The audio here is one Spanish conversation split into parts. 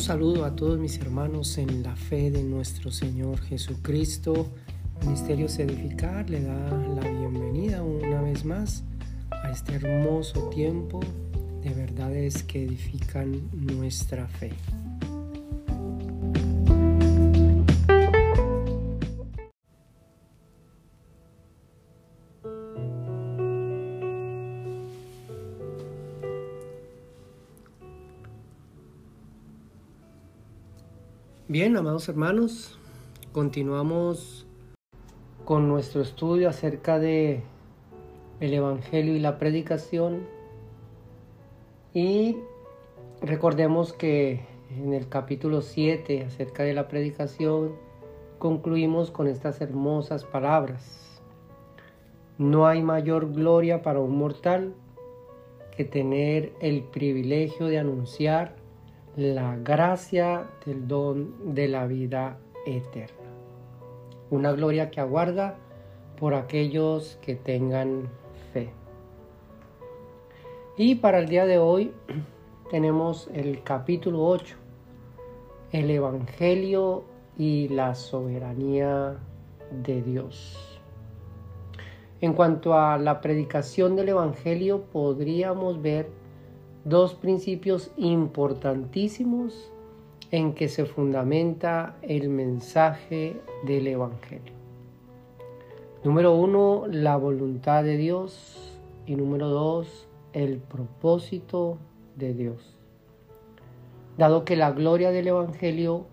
Un saludo a todos mis hermanos en la fe de nuestro Señor Jesucristo. Ministerios Edificar le da la bienvenida una vez más a este hermoso tiempo de verdades que edifican nuestra fe. Bien, amados hermanos, continuamos con nuestro estudio acerca de el evangelio y la predicación y recordemos que en el capítulo 7 acerca de la predicación concluimos con estas hermosas palabras. No hay mayor gloria para un mortal que tener el privilegio de anunciar la gracia del don de la vida eterna. Una gloria que aguarda por aquellos que tengan fe. Y para el día de hoy tenemos el capítulo 8, el Evangelio y la soberanía de Dios. En cuanto a la predicación del Evangelio, podríamos ver dos principios importantísimos en que se fundamenta el mensaje del Evangelio. Número uno, la voluntad de Dios y número dos, el propósito de Dios. Dado que la gloria del Evangelio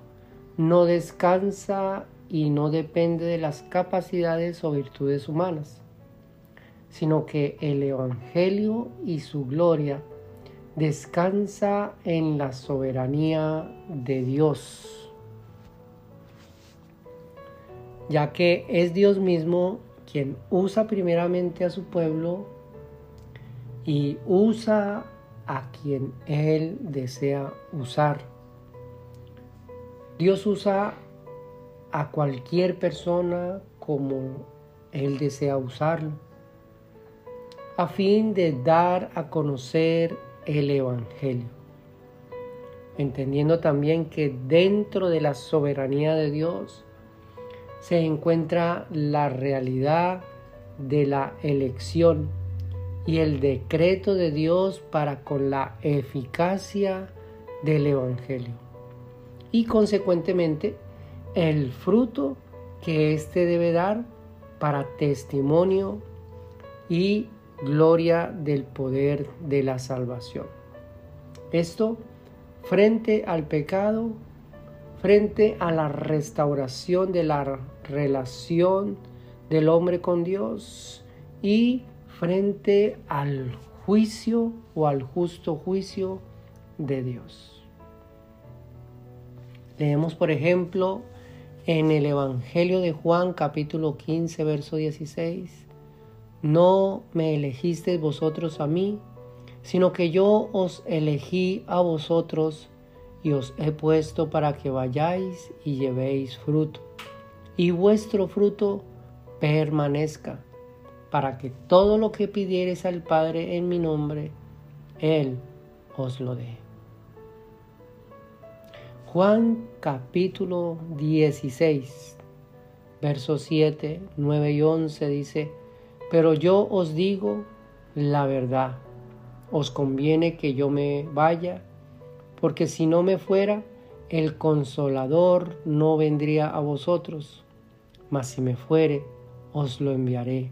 no descansa y no depende de las capacidades o virtudes humanas, sino que el Evangelio y su gloria descansa en la soberanía de Dios, ya que es Dios mismo quien usa primeramente a su pueblo y usa a quien Él desea usar. Dios usa a cualquier persona como Él desea usarlo, a fin de dar a conocer el Evangelio. Entendiendo también que dentro de la soberanía de Dios se encuentra la realidad de la elección y el decreto de Dios para con la eficacia del Evangelio. Y consecuentemente el fruto que éste debe dar para testimonio y gloria del poder de la salvación. Esto frente al pecado, frente a la restauración de la relación del hombre con Dios y frente al juicio o al justo juicio de Dios. Leemos, por ejemplo, en el Evangelio de Juan capítulo 15, verso 16. No me elegisteis vosotros a mí, sino que yo os elegí a vosotros y os he puesto para que vayáis y llevéis fruto, y vuestro fruto permanezca, para que todo lo que pidiereis al Padre en mi nombre, Él os lo dé. Juan capítulo 16, versos 7, 9 y 11 dice, pero yo os digo la verdad, os conviene que yo me vaya, porque si no me fuera, el consolador no vendría a vosotros, mas si me fuere, os lo enviaré.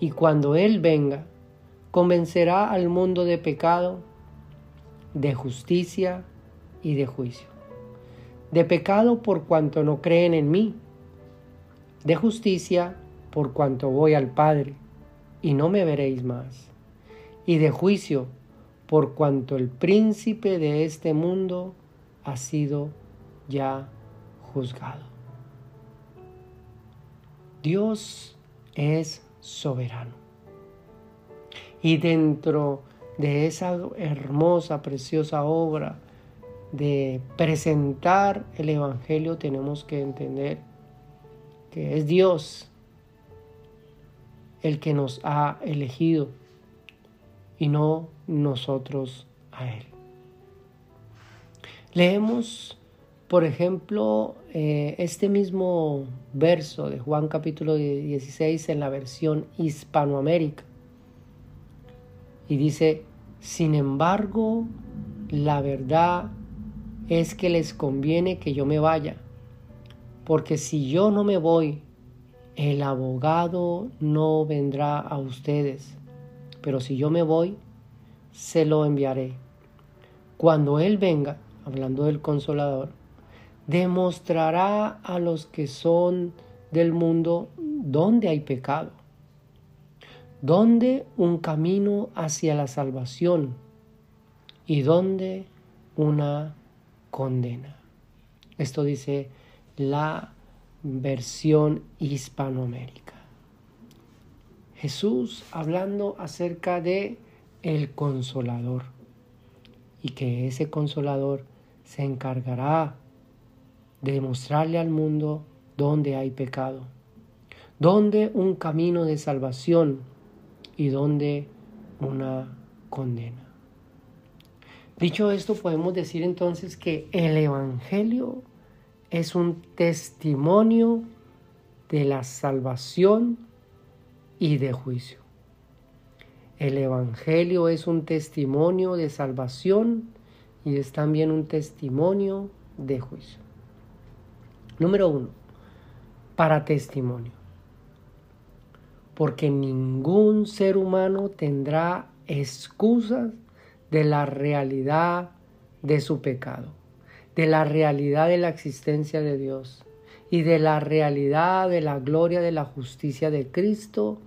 Y cuando Él venga, convencerá al mundo de pecado, de justicia y de juicio. De pecado por cuanto no creen en mí, de justicia por cuanto voy al Padre, y no me veréis más, y de juicio, por cuanto el príncipe de este mundo ha sido ya juzgado. Dios es soberano. Y dentro de esa hermosa, preciosa obra de presentar el Evangelio tenemos que entender que es Dios el que nos ha elegido y no nosotros a Él. Leemos, por ejemplo, eh, este mismo verso de Juan capítulo 16 en la versión Hispanoamérica. Y dice, sin embargo, la verdad es que les conviene que yo me vaya, porque si yo no me voy, el abogado no vendrá a ustedes, pero si yo me voy, se lo enviaré. Cuando Él venga, hablando del consolador, demostrará a los que son del mundo dónde hay pecado, dónde un camino hacia la salvación y dónde una condena. Esto dice la versión hispanoamérica. Jesús hablando acerca de el consolador y que ese consolador se encargará de mostrarle al mundo dónde hay pecado, dónde un camino de salvación y dónde una condena. Dicho esto, podemos decir entonces que el Evangelio es un testimonio de la salvación y de juicio. El Evangelio es un testimonio de salvación y es también un testimonio de juicio. Número uno, para testimonio. Porque ningún ser humano tendrá excusas de la realidad de su pecado de la realidad de la existencia de Dios y de la realidad de la gloria de la justicia de Cristo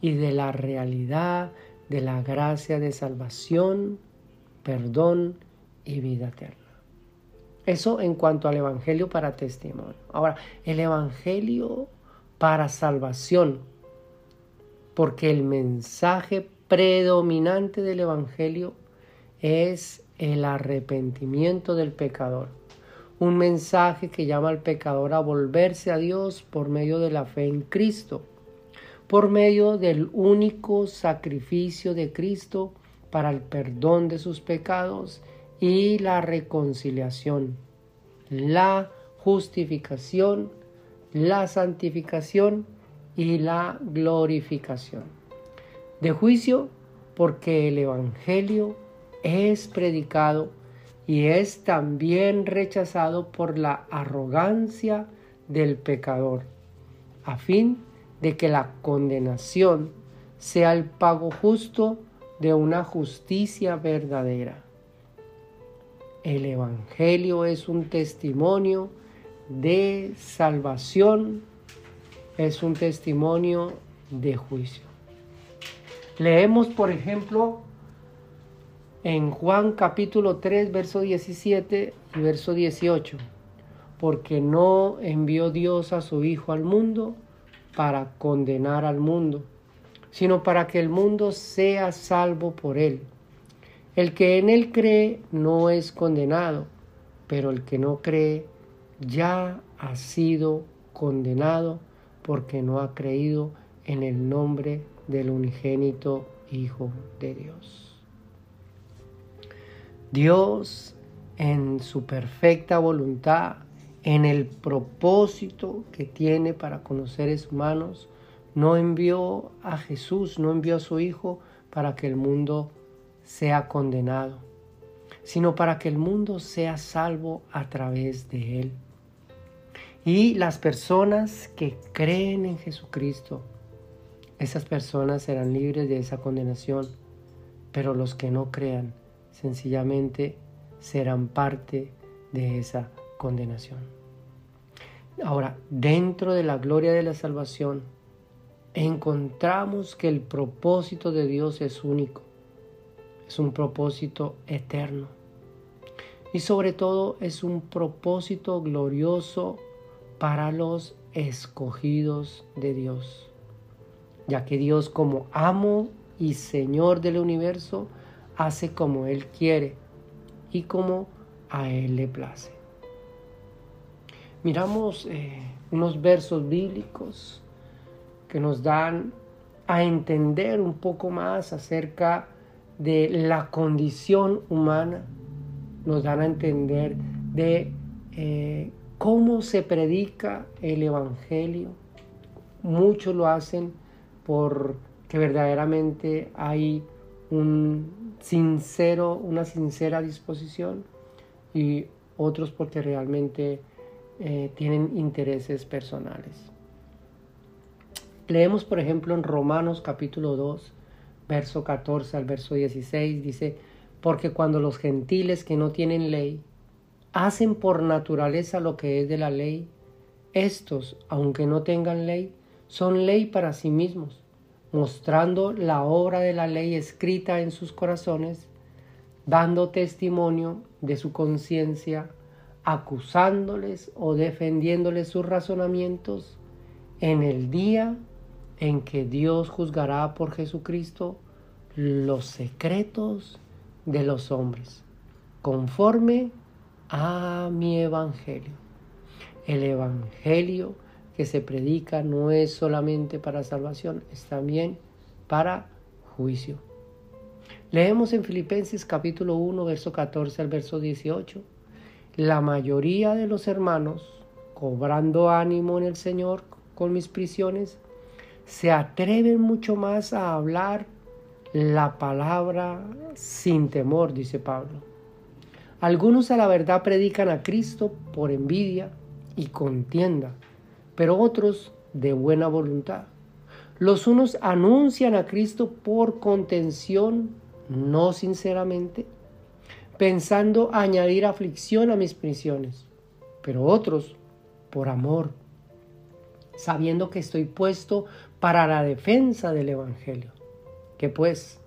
y de la realidad de la gracia de salvación, perdón y vida eterna. Eso en cuanto al Evangelio para testimonio. Ahora, el Evangelio para salvación, porque el mensaje predominante del Evangelio es el arrepentimiento del pecador. Un mensaje que llama al pecador a volverse a Dios por medio de la fe en Cristo, por medio del único sacrificio de Cristo para el perdón de sus pecados y la reconciliación, la justificación, la santificación y la glorificación. De juicio, porque el Evangelio es predicado y es también rechazado por la arrogancia del pecador, a fin de que la condenación sea el pago justo de una justicia verdadera. El Evangelio es un testimonio de salvación, es un testimonio de juicio. Leemos, por ejemplo, en Juan capítulo 3, verso 17 y verso 18, porque no envió Dios a su Hijo al mundo para condenar al mundo, sino para que el mundo sea salvo por él. El que en él cree no es condenado, pero el que no cree ya ha sido condenado porque no ha creído en el nombre del unigénito Hijo de Dios. Dios en su perfecta voluntad, en el propósito que tiene para con los seres humanos, no envió a Jesús, no envió a su Hijo para que el mundo sea condenado, sino para que el mundo sea salvo a través de Él. Y las personas que creen en Jesucristo, esas personas serán libres de esa condenación, pero los que no crean, sencillamente serán parte de esa condenación. Ahora, dentro de la gloria de la salvación, encontramos que el propósito de Dios es único, es un propósito eterno y sobre todo es un propósito glorioso para los escogidos de Dios, ya que Dios como amo y Señor del universo hace como Él quiere y como a Él le place. Miramos eh, unos versos bíblicos que nos dan a entender un poco más acerca de la condición humana nos dan a entender de eh, cómo se predica el Evangelio. Muchos lo hacen porque verdaderamente hay un sincero, una sincera disposición y otros porque realmente eh, tienen intereses personales. Leemos, por ejemplo, en Romanos capítulo 2, verso 14 al verso 16, dice, porque cuando los gentiles que no tienen ley hacen por naturaleza lo que es de la ley, estos, aunque no tengan ley, son ley para sí mismos, mostrando la obra de la ley escrita en sus corazones, dando testimonio de su conciencia, acusándoles o defendiéndoles sus razonamientos en el día en que Dios juzgará por Jesucristo los secretos de los hombres, conforme a mi evangelio. El evangelio que se predica no es solamente para salvación, es también para juicio. Leemos en Filipenses capítulo 1, verso 14 al verso 18. La mayoría de los hermanos, cobrando ánimo en el Señor con mis prisiones, se atreven mucho más a hablar la palabra sin temor, dice Pablo. Algunos a la verdad predican a Cristo por envidia y contienda, pero otros de buena voluntad. Los unos anuncian a Cristo por contención, no sinceramente, pensando añadir aflicción a mis prisiones, pero otros por amor, sabiendo que estoy puesto para la defensa del Evangelio. Que pues,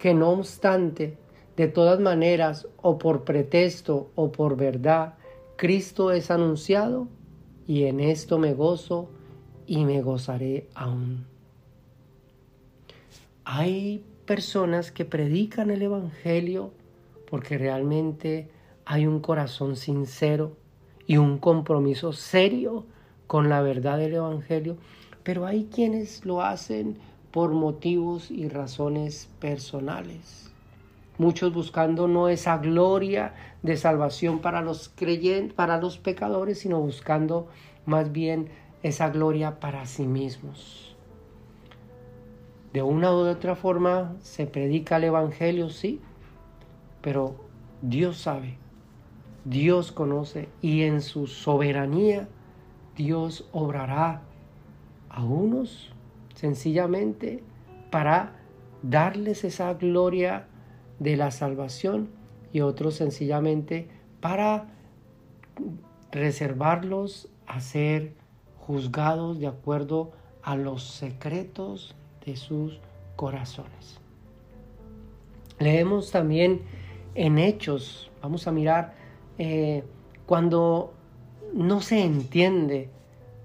que no obstante, de todas maneras, o por pretexto o por verdad, Cristo es anunciado y en esto me gozo y me gozaré aún. Hay personas que predican el Evangelio porque realmente hay un corazón sincero y un compromiso serio con la verdad del Evangelio, pero hay quienes lo hacen por motivos y razones personales. Muchos buscando no esa gloria de salvación para los creyentes, para los pecadores, sino buscando más bien esa gloria para sí mismos. De una u otra forma se predica el Evangelio, sí, pero Dios sabe, Dios conoce y en su soberanía Dios obrará a unos sencillamente para darles esa gloria de la salvación y otros sencillamente para reservarlos a ser juzgados de acuerdo a los secretos de sus corazones. Leemos también en Hechos, vamos a mirar, eh, cuando no se entiende,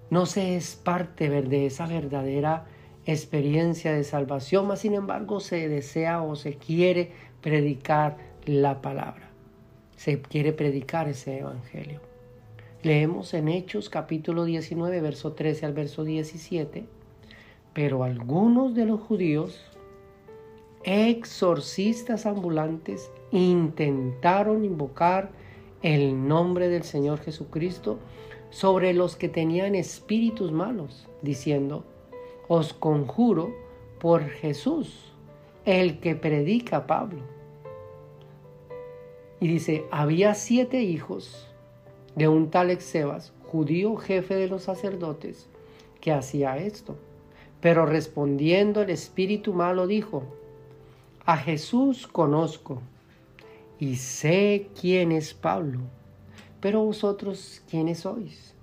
no se es parte de esa verdadera experiencia de salvación, mas sin embargo se desea o se quiere predicar la palabra, se quiere predicar ese evangelio. Leemos en Hechos capítulo 19, verso 13 al verso 17, pero algunos de los judíos, exorcistas ambulantes, intentaron invocar el nombre del Señor Jesucristo sobre los que tenían espíritus malos, diciendo, os conjuro por Jesús, el que predica Pablo. Y dice, había siete hijos de un tal Exebas, judío jefe de los sacerdotes, que hacía esto. Pero respondiendo el espíritu malo dijo, a Jesús conozco y sé quién es Pablo, pero vosotros quiénes sois.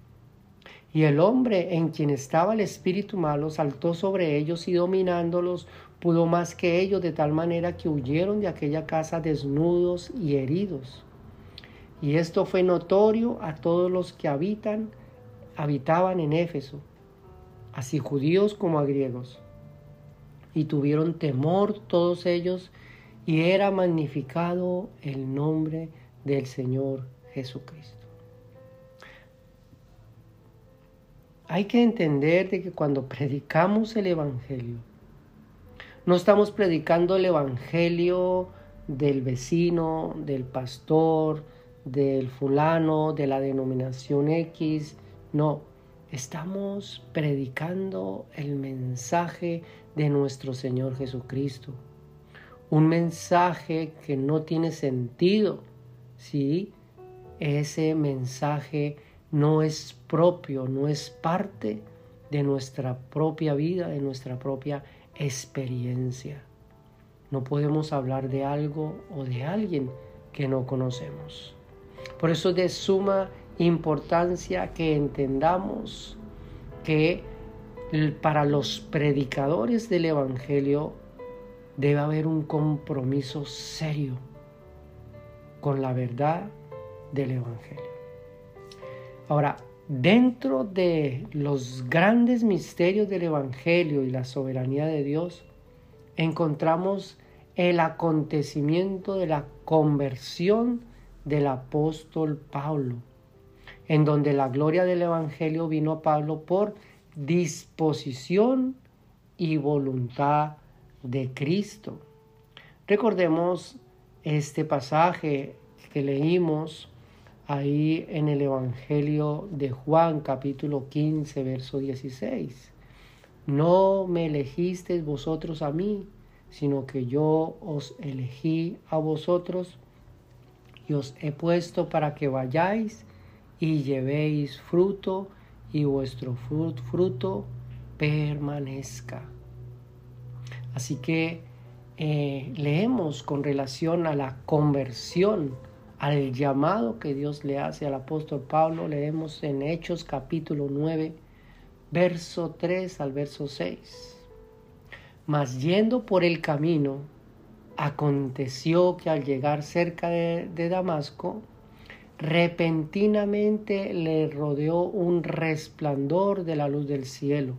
Y el hombre en quien estaba el espíritu malo saltó sobre ellos y dominándolos pudo más que ellos de tal manera que huyeron de aquella casa desnudos y heridos. Y esto fue notorio a todos los que habitan, habitaban en Éfeso, así judíos como a griegos. Y tuvieron temor todos ellos y era magnificado el nombre del Señor Jesucristo. Hay que entender de que cuando predicamos el Evangelio, no estamos predicando el Evangelio del vecino, del pastor, del fulano, de la denominación X. No, estamos predicando el mensaje de nuestro Señor Jesucristo. Un mensaje que no tiene sentido si ese mensaje no es propio, no es parte de nuestra propia vida, de nuestra propia experiencia. No podemos hablar de algo o de alguien que no conocemos. Por eso es de suma importancia que entendamos que para los predicadores del Evangelio debe haber un compromiso serio con la verdad del Evangelio. Ahora, dentro de los grandes misterios del Evangelio y la soberanía de Dios, encontramos el acontecimiento de la conversión del apóstol Pablo, en donde la gloria del Evangelio vino a Pablo por disposición y voluntad de Cristo. Recordemos este pasaje que leímos ahí en el Evangelio de Juan capítulo 15, verso 16. No me elegisteis vosotros a mí, sino que yo os elegí a vosotros y os he puesto para que vayáis y llevéis fruto y vuestro fruto permanezca. Así que eh, leemos con relación a la conversión al llamado que Dios le hace al apóstol Pablo, leemos en Hechos capítulo 9, verso 3 al verso 6. Mas yendo por el camino, aconteció que al llegar cerca de, Damasco, repentinamente le rodeó un resplandor de la luz del cielo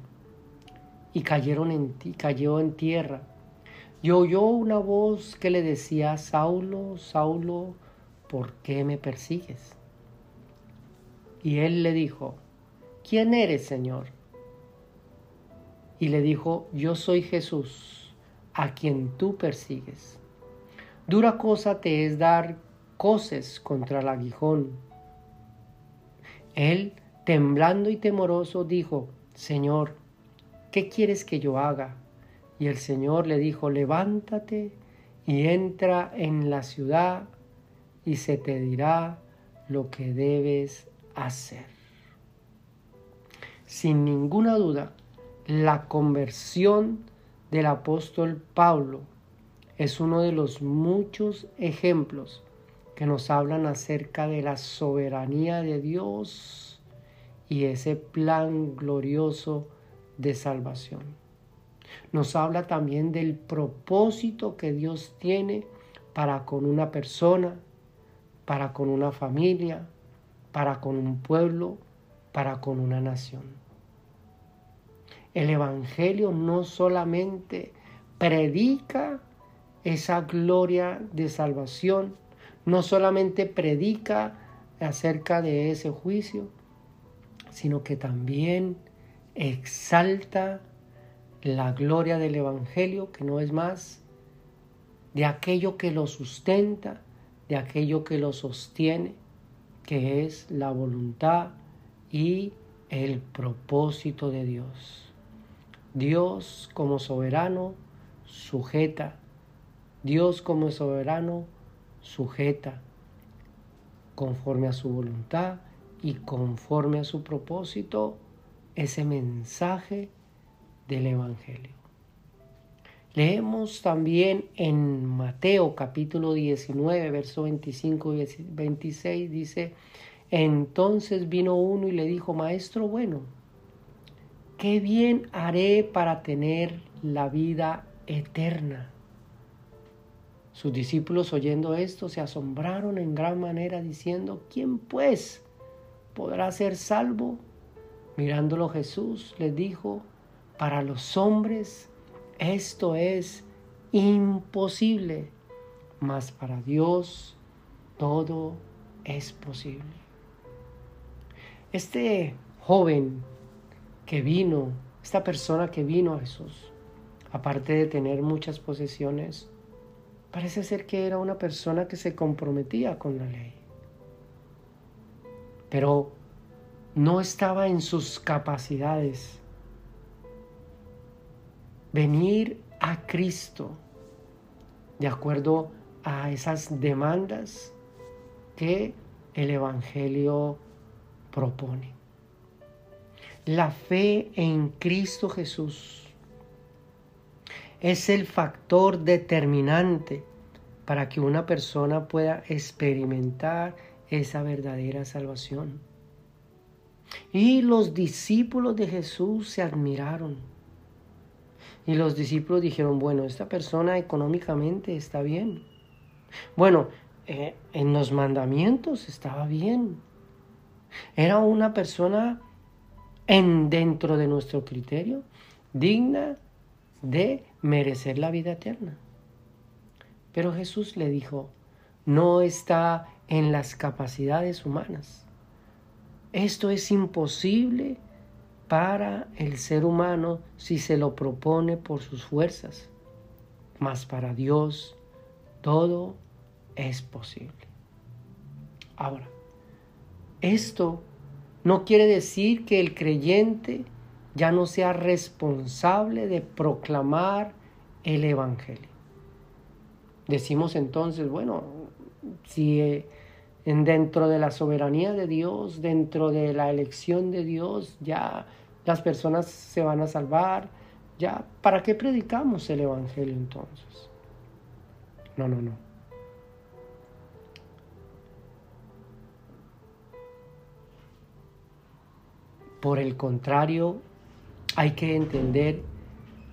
y cayeron en, cayó en tierra. Y oyó una voz que le decía, Saulo, Saulo, ¿por qué me persigues? Y él le dijo, ¿quién eres, Señor? Y le dijo, yo soy Jesús, a quien tú persigues. Dura cosa te es dar coces contra el aguijón. Él, temblando y temoroso, dijo, Señor, ¿qué quieres que yo haga? Y el Señor le dijo, levántate y entra en la ciudad y se te dirá lo que debes hacer. Sin ninguna duda, la conversión del apóstol Pablo es uno de los muchos ejemplos que nos hablan acerca de la soberanía de Dios y ese plan glorioso de salvación. Nos habla también del propósito que Dios tiene para con una persona, para con una familia, para con un pueblo, para con una nación. El Evangelio no solamente predica esa gloria de salvación, no solamente predica acerca de ese juicio, sino que también exalta la gloria del Evangelio, que no es más de aquello que lo sustenta, de aquello que lo sostiene, que es la voluntad y el propósito de Dios. Dios como soberano sujeta, Dios como soberano sujeta conforme a su voluntad y conforme a su propósito ese mensaje del Evangelio. Leemos también en Mateo capítulo 19, verso 25 y 26, dice, entonces vino uno y le dijo, Maestro bueno, ¿qué bien haré para tener la vida eterna? Sus discípulos oyendo esto se asombraron en gran manera diciendo, ¿quién pues podrá ser salvo? Mirándolo Jesús les dijo, para los hombres esto es imposible, mas para Dios todo es posible. Este joven que vino, esta persona que vino a Jesús, aparte de tener muchas posesiones, Parece ser que era una persona que se comprometía con la ley. Pero no estaba en sus capacidades. Venir a Cristo de acuerdo a esas demandas que el Evangelio propone. La fe en Cristo Jesús es el factor determinante para que una persona pueda experimentar esa verdadera salvación. Y los discípulos de Jesús se admiraron. Y los discípulos dijeron, bueno, esta persona económicamente está bien. Bueno, eh, en los mandamientos estaba bien. Era una persona en dentro de nuestro criterio digna de merecer la vida eterna. Pero Jesús le dijo, no está en las capacidades humanas. Esto es imposible para el ser humano si se lo propone por sus fuerzas, mas para Dios todo es posible. Ahora, esto no quiere decir que el creyente ya no sea responsable de proclamar el Evangelio. Decimos entonces, bueno, si eh, dentro de la soberanía de Dios, dentro de la elección de Dios, ya las personas se van a salvar, ya, ¿para qué predicamos el Evangelio entonces? No, no, no. Por el contrario, hay que entender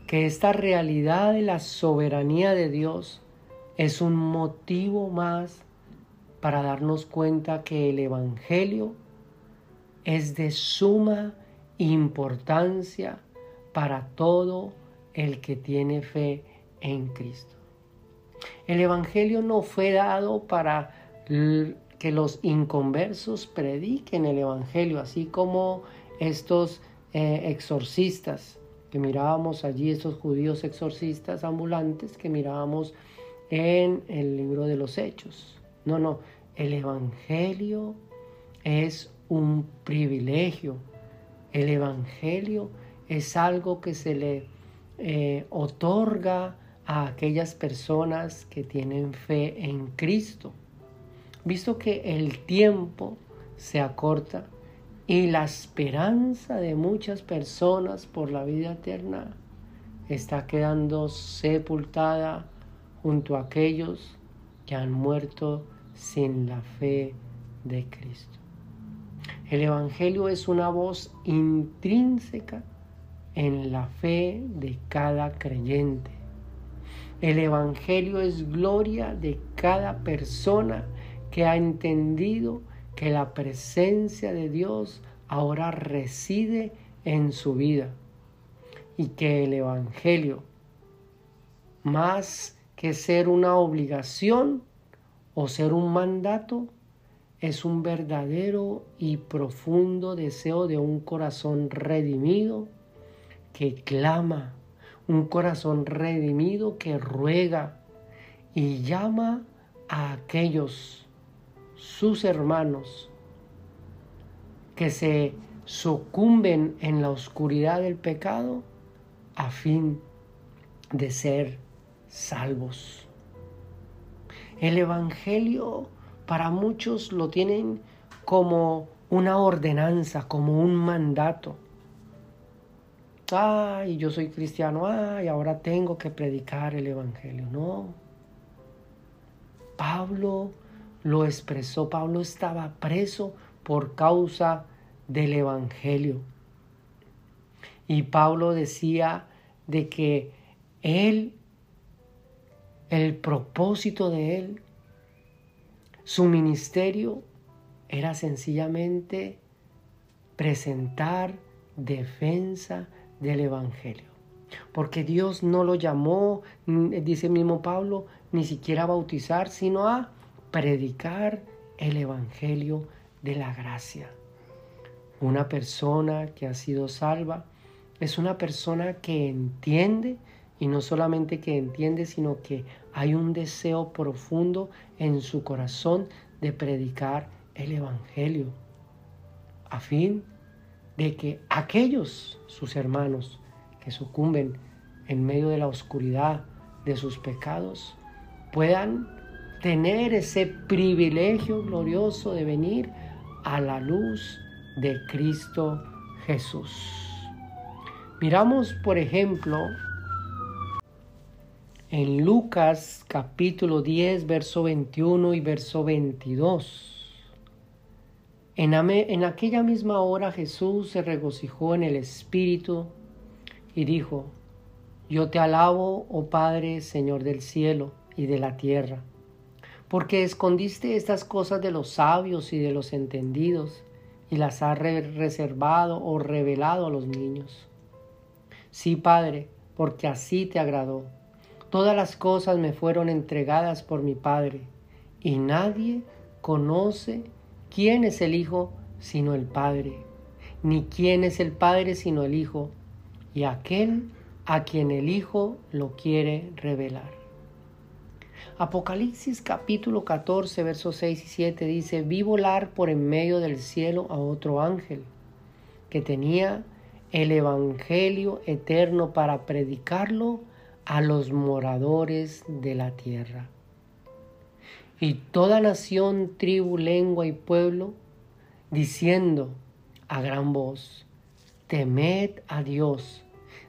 que esta realidad de la soberanía de Dios es un motivo más para darnos cuenta que el Evangelio es de suma importancia para todo el que tiene fe en Cristo. El Evangelio no fue dado para que los inconversos prediquen el Evangelio, así como estos eh, exorcistas que mirábamos allí, estos judíos exorcistas ambulantes que mirábamos en el libro de los hechos. No, no, el Evangelio es un privilegio. El Evangelio es algo que se le eh, otorga a aquellas personas que tienen fe en Cristo. Visto que el tiempo se acorta y la esperanza de muchas personas por la vida eterna está quedando sepultada junto a aquellos que han muerto sin la fe de Cristo. El Evangelio es una voz intrínseca en la fe de cada creyente. El Evangelio es gloria de cada persona que ha entendido que la presencia de Dios ahora reside en su vida y que el Evangelio, más que ser una obligación o ser un mandato, es un verdadero y profundo deseo de un corazón redimido que clama, un corazón redimido que ruega y llama a aquellos sus hermanos que se sucumben en la oscuridad del pecado a fin de ser salvos. El Evangelio para muchos lo tienen como una ordenanza, como un mandato. Ay, yo soy cristiano, ay, ahora tengo que predicar el Evangelio. No. Pablo lo expresó. Pablo estaba preso por causa del Evangelio. Y Pablo decía de que él, el propósito de él, su ministerio era sencillamente presentar defensa del Evangelio. Porque Dios no lo llamó, dice el mismo Pablo, ni siquiera a bautizar, sino a predicar el Evangelio de la gracia. Una persona que ha sido salva es una persona que entiende y no solamente que entiende, sino que hay un deseo profundo en su corazón de predicar el Evangelio, a fin de que aquellos, sus hermanos, que sucumben en medio de la oscuridad de sus pecados, puedan tener ese privilegio glorioso de venir a la luz de Cristo Jesús. Miramos, por ejemplo, en Lucas capítulo 10, verso 21 y verso 22. En, en, aquella misma hora Jesús se regocijó en el Espíritu y dijo, Yo te alabo, oh Padre, Señor del cielo y de la tierra porque escondiste estas cosas de los sabios y de los entendidos y las has reservado o revelado a los niños. Sí, Padre, porque así te agradó. Todas las cosas me fueron entregadas por mi Padre, y nadie conoce quién es el Hijo sino el Padre, ni quién es el Padre sino el Hijo, y aquel a quien el Hijo lo quiere revelar. Apocalipsis capítulo 14, versos 6 y 7 dice, vi volar por en medio del cielo a otro ángel que tenía el Evangelio eterno para predicarlo a los moradores de la tierra. Y toda nación, tribu, lengua y pueblo, diciendo a gran voz, temed a Dios,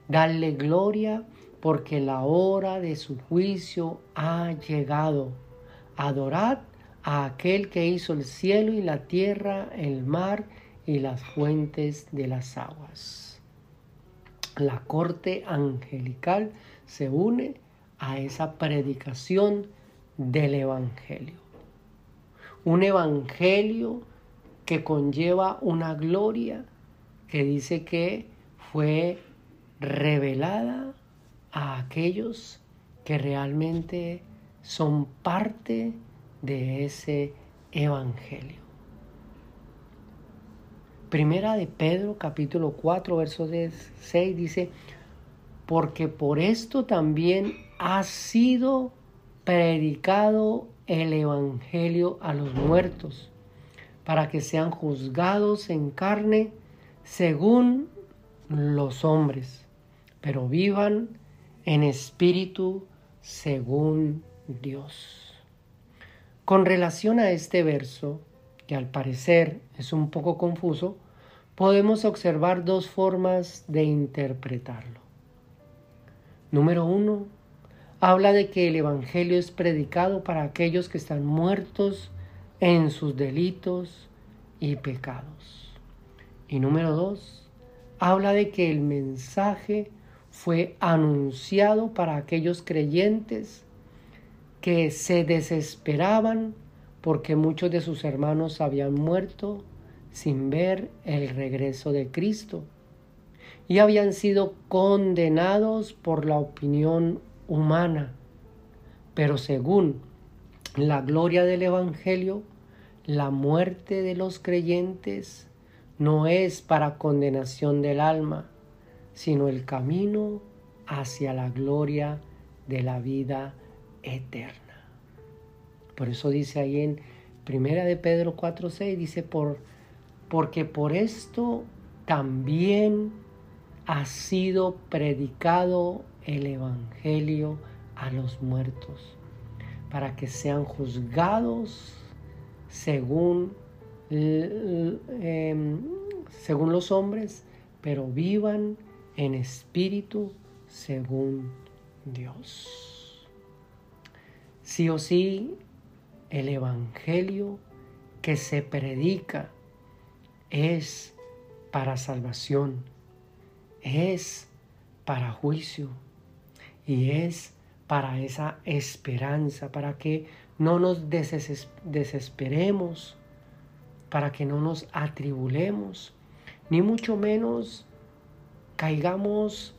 dadle gloria, porque la hora de su juicio ha llegado. Adorad a aquel que hizo el cielo y la tierra, el mar y las fuentes de las aguas. La corte angelical se une a esa predicación del Evangelio. Un Evangelio que conlleva una gloria que dice que fue revelada a aquellos que realmente son parte de ese evangelio. Primera de Pedro capítulo 4 verso 6 dice, porque por esto también ha sido predicado el Evangelio a los muertos, para que sean juzgados en carne según los hombres, pero vivan en espíritu según Dios. Con relación a este verso, que al parecer es un poco confuso, podemos observar dos formas de interpretarlo. Número uno, habla de que el Evangelio es predicado para aquellos que están muertos en sus delitos y pecados. Y número dos, habla de que el mensaje fue anunciado para aquellos creyentes que se desesperaban porque muchos de sus hermanos habían muerto sin ver el regreso de Cristo y habían sido condenados por la opinión humana. Pero según la gloria del Evangelio, la muerte de los creyentes no es para condenación del alma, sino el camino hacia la gloria de la vida eterna. Por eso dice ahí en Primera de Pedro 4:6 dice por porque por esto también ha sido predicado el evangelio a los muertos para que sean juzgados según em, según los hombres, pero vivan en espíritu según Dios. Sí o sí, el Evangelio que se predica es para salvación, es para juicio y es para esa esperanza, para que no nos desesperemos, para que no nos atribulemos, ni mucho menos caigamos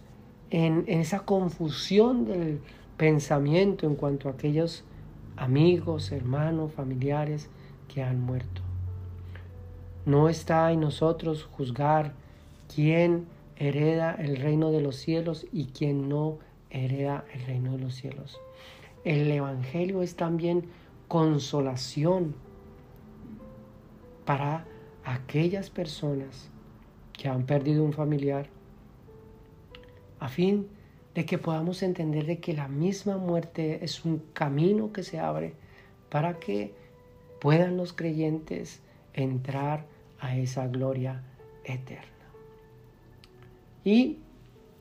en, esa confusión del pensamiento en cuanto a aquellos amigos, hermanos, familiares que han muerto. No está en nosotros juzgar quién hereda el reino de los cielos y quién no hereda el reino de los cielos. el Evangelio es también consolación para aquellas personas que han perdido un familiar, a fin de que podamos entender de que la misma muerte es un camino que se abre para que puedan los creyentes entrar a esa gloria eterna. Y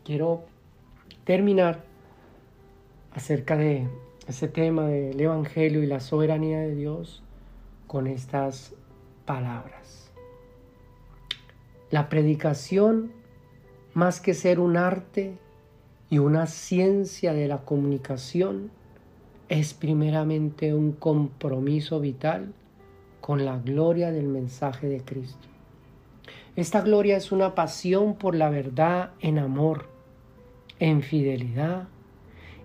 quiero terminar acerca de ese tema del Evangelio y la soberanía de Dios con estas palabras. La predicación, más que ser un arte y una ciencia de la comunicación, es primeramente un compromiso vital con la gloria del mensaje de Cristo. Esta gloria es una pasión por la verdad en amor, en fidelidad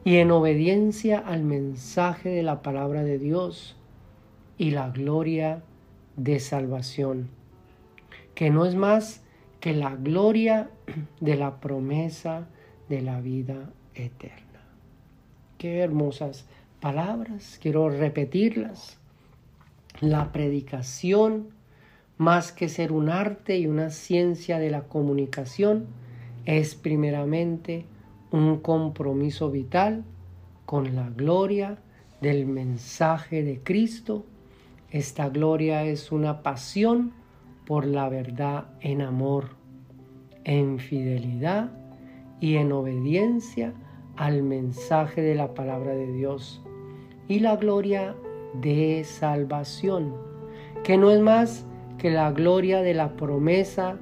y en obediencia al mensaje de la palabra de Dios y la gloria de salvación, que no es más que la gloria de la promesa de la vida eterna. Qué hermosas palabras, quiero repetirlas. La predicación, más que ser un arte y una ciencia de la comunicación, es primeramente un compromiso vital con la gloria del mensaje de Cristo. Esta gloria es una pasión por la verdad en amor, en fidelidad y en obediencia al mensaje de la palabra de Dios. Y la gloria de salvación, que no es más que la gloria de la promesa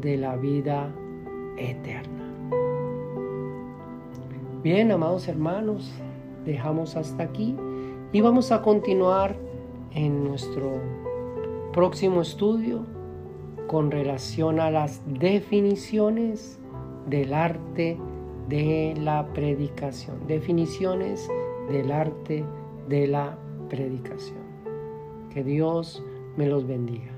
de la vida eterna. Bien, amados hermanos, dejamos hasta aquí y vamos a continuar en nuestro próximo estudio con relación a las definiciones del arte de la predicación. Definiciones del arte de la predicación. Que Dios me los bendiga.